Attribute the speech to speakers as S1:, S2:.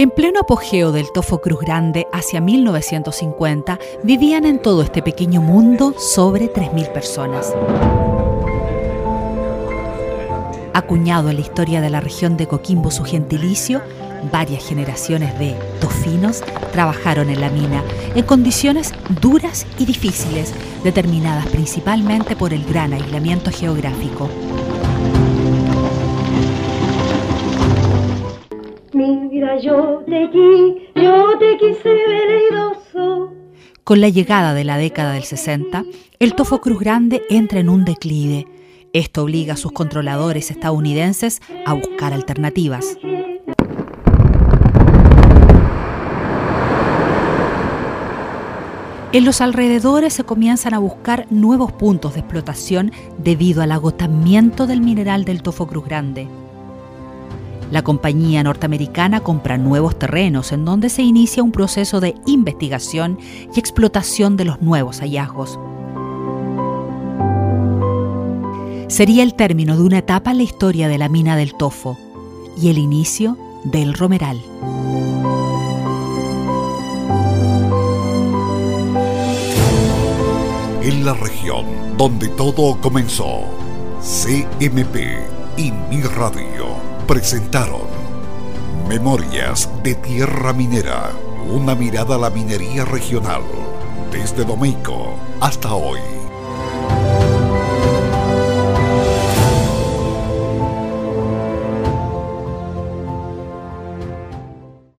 S1: En pleno apogeo del Tofo Cruz Grande hacia 1950, vivían en todo este pequeño mundo sobre 3.000 personas. Acuñado en la historia de la región de Coquimbo su gentilicio, varias generaciones de tofinos trabajaron en la mina en condiciones duras y difíciles, determinadas principalmente por el gran aislamiento geográfico. Con la llegada de la década del 60, el tofo Cruz Grande entra en un declive. Esto obliga a sus controladores estadounidenses a buscar alternativas. En los alrededores se comienzan a buscar nuevos puntos de explotación debido al agotamiento del mineral del tofo Cruz Grande. La compañía norteamericana compra nuevos terrenos en donde se inicia un proceso de investigación y explotación de los nuevos hallazgos. Sería el término de una etapa en la historia de la mina del Tofo y el inicio del Romeral.
S2: En la región donde todo comenzó, CMP y Mi Radio presentaron Memorias de Tierra Minera, una mirada a la minería regional, desde Domeico hasta hoy.